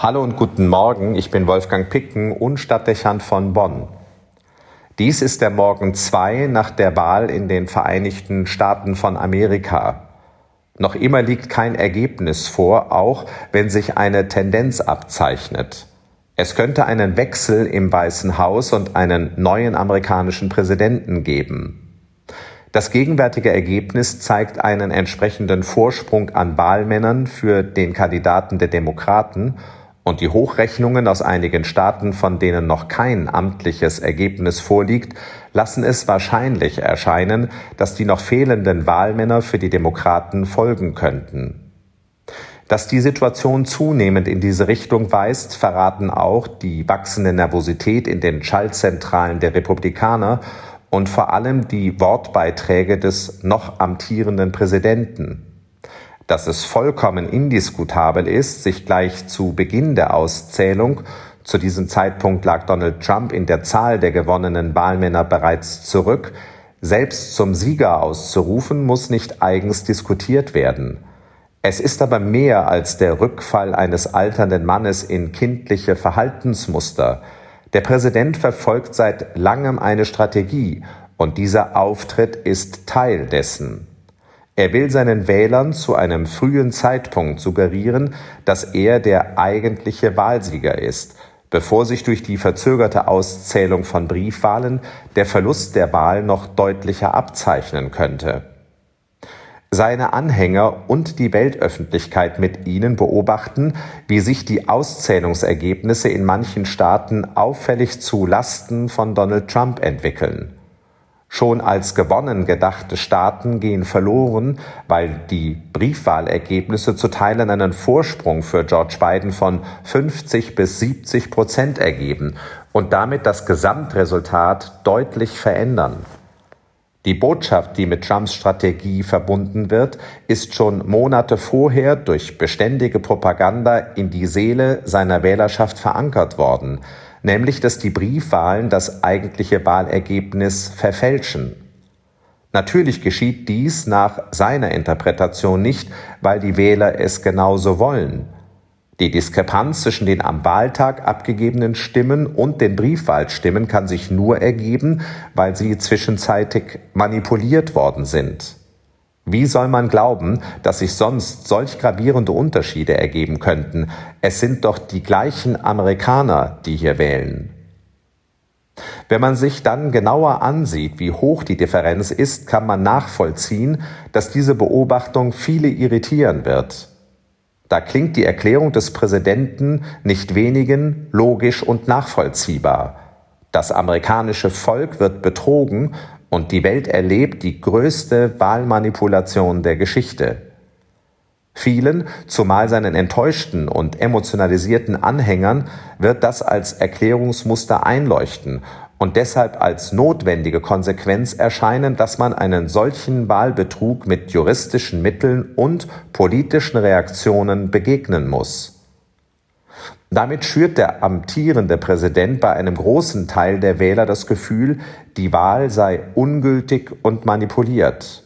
Hallo und guten Morgen, ich bin Wolfgang Picken, Unstadtdechant von Bonn. Dies ist der Morgen 2 nach der Wahl in den Vereinigten Staaten von Amerika. Noch immer liegt kein Ergebnis vor, auch wenn sich eine Tendenz abzeichnet. Es könnte einen Wechsel im Weißen Haus und einen neuen amerikanischen Präsidenten geben. Das gegenwärtige Ergebnis zeigt einen entsprechenden Vorsprung an Wahlmännern für den Kandidaten der Demokraten und die Hochrechnungen aus einigen Staaten, von denen noch kein amtliches Ergebnis vorliegt, lassen es wahrscheinlich erscheinen, dass die noch fehlenden Wahlmänner für die Demokraten folgen könnten. Dass die Situation zunehmend in diese Richtung weist, verraten auch die wachsende Nervosität in den Schaltzentralen der Republikaner und vor allem die Wortbeiträge des noch amtierenden Präsidenten dass es vollkommen indiskutabel ist, sich gleich zu Beginn der Auszählung zu diesem Zeitpunkt lag Donald Trump in der Zahl der gewonnenen Wahlmänner bereits zurück, selbst zum Sieger auszurufen, muss nicht eigens diskutiert werden. Es ist aber mehr als der Rückfall eines alternden Mannes in kindliche Verhaltensmuster. Der Präsident verfolgt seit langem eine Strategie, und dieser Auftritt ist Teil dessen. Er will seinen Wählern zu einem frühen Zeitpunkt suggerieren, dass er der eigentliche Wahlsieger ist, bevor sich durch die verzögerte Auszählung von Briefwahlen der Verlust der Wahl noch deutlicher abzeichnen könnte. Seine Anhänger und die Weltöffentlichkeit mit ihnen beobachten, wie sich die Auszählungsergebnisse in manchen Staaten auffällig zu Lasten von Donald Trump entwickeln. Schon als gewonnen gedachte Staaten gehen verloren, weil die Briefwahlergebnisse zu Teilen einen Vorsprung für George Biden von 50 bis 70 Prozent ergeben und damit das Gesamtresultat deutlich verändern. Die Botschaft, die mit Trumps Strategie verbunden wird, ist schon Monate vorher durch beständige Propaganda in die Seele seiner Wählerschaft verankert worden – nämlich dass die Briefwahlen das eigentliche Wahlergebnis verfälschen. Natürlich geschieht dies nach seiner Interpretation nicht, weil die Wähler es genauso wollen. Die Diskrepanz zwischen den am Wahltag abgegebenen Stimmen und den Briefwahlstimmen kann sich nur ergeben, weil sie zwischenzeitig manipuliert worden sind. Wie soll man glauben, dass sich sonst solch gravierende Unterschiede ergeben könnten? Es sind doch die gleichen Amerikaner, die hier wählen. Wenn man sich dann genauer ansieht, wie hoch die Differenz ist, kann man nachvollziehen, dass diese Beobachtung viele irritieren wird. Da klingt die Erklärung des Präsidenten nicht wenigen logisch und nachvollziehbar. Das amerikanische Volk wird betrogen und die Welt erlebt die größte Wahlmanipulation der Geschichte. Vielen, zumal seinen enttäuschten und emotionalisierten Anhängern, wird das als Erklärungsmuster einleuchten und deshalb als notwendige Konsequenz erscheinen, dass man einen solchen Wahlbetrug mit juristischen Mitteln und politischen Reaktionen begegnen muss. Damit schürt der amtierende Präsident bei einem großen Teil der Wähler das Gefühl, die Wahl sei ungültig und manipuliert.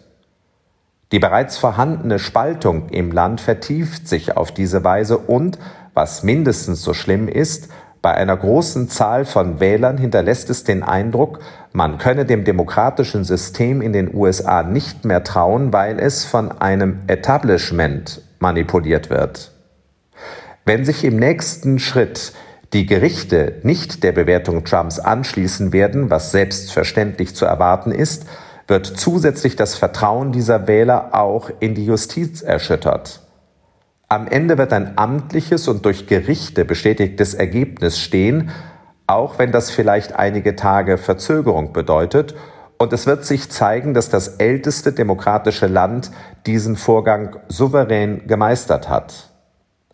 Die bereits vorhandene Spaltung im Land vertieft sich auf diese Weise und, was mindestens so schlimm ist, bei einer großen Zahl von Wählern hinterlässt es den Eindruck, man könne dem demokratischen System in den USA nicht mehr trauen, weil es von einem Establishment manipuliert wird. Wenn sich im nächsten Schritt die Gerichte nicht der Bewertung Trumps anschließen werden, was selbstverständlich zu erwarten ist, wird zusätzlich das Vertrauen dieser Wähler auch in die Justiz erschüttert. Am Ende wird ein amtliches und durch Gerichte bestätigtes Ergebnis stehen, auch wenn das vielleicht einige Tage Verzögerung bedeutet, und es wird sich zeigen, dass das älteste demokratische Land diesen Vorgang souverän gemeistert hat.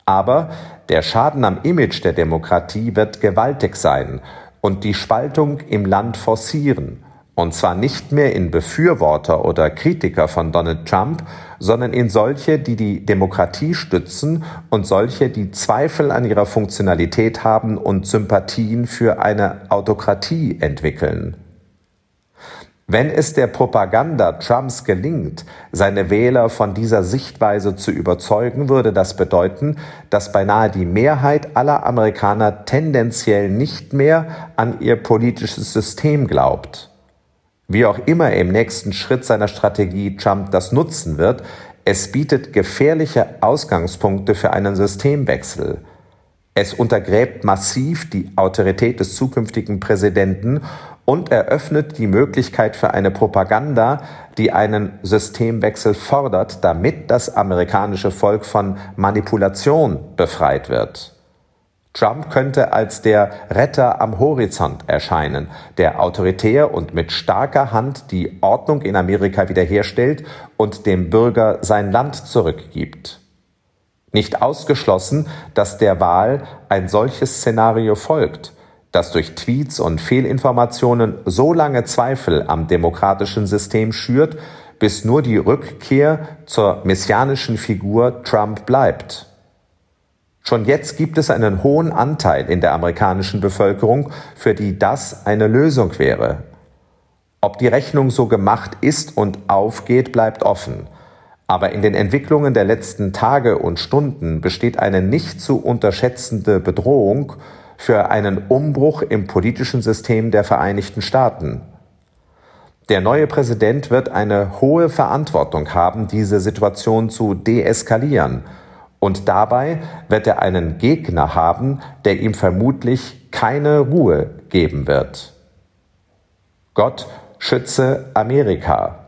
Aber der Schaden am Image der Demokratie wird gewaltig sein und die Spaltung im Land forcieren. Und zwar nicht mehr in Befürworter oder Kritiker von Donald Trump, sondern in solche, die die Demokratie stützen und solche, die Zweifel an ihrer Funktionalität haben und Sympathien für eine Autokratie entwickeln. Wenn es der Propaganda Trumps gelingt, seine Wähler von dieser Sichtweise zu überzeugen, würde das bedeuten, dass beinahe die Mehrheit aller Amerikaner tendenziell nicht mehr an ihr politisches System glaubt. Wie auch immer im nächsten Schritt seiner Strategie Trump das nutzen wird, es bietet gefährliche Ausgangspunkte für einen Systemwechsel. Es untergräbt massiv die Autorität des zukünftigen Präsidenten und eröffnet die Möglichkeit für eine Propaganda, die einen Systemwechsel fordert, damit das amerikanische Volk von Manipulation befreit wird. Trump könnte als der Retter am Horizont erscheinen, der autoritär und mit starker Hand die Ordnung in Amerika wiederherstellt und dem Bürger sein Land zurückgibt. Nicht ausgeschlossen, dass der Wahl ein solches Szenario folgt, das durch Tweets und Fehlinformationen so lange Zweifel am demokratischen System schürt, bis nur die Rückkehr zur messianischen Figur Trump bleibt. Schon jetzt gibt es einen hohen Anteil in der amerikanischen Bevölkerung, für die das eine Lösung wäre. Ob die Rechnung so gemacht ist und aufgeht, bleibt offen. Aber in den Entwicklungen der letzten Tage und Stunden besteht eine nicht zu unterschätzende Bedrohung für einen Umbruch im politischen System der Vereinigten Staaten. Der neue Präsident wird eine hohe Verantwortung haben, diese Situation zu deeskalieren. Und dabei wird er einen Gegner haben, der ihm vermutlich keine Ruhe geben wird. Gott schütze Amerika.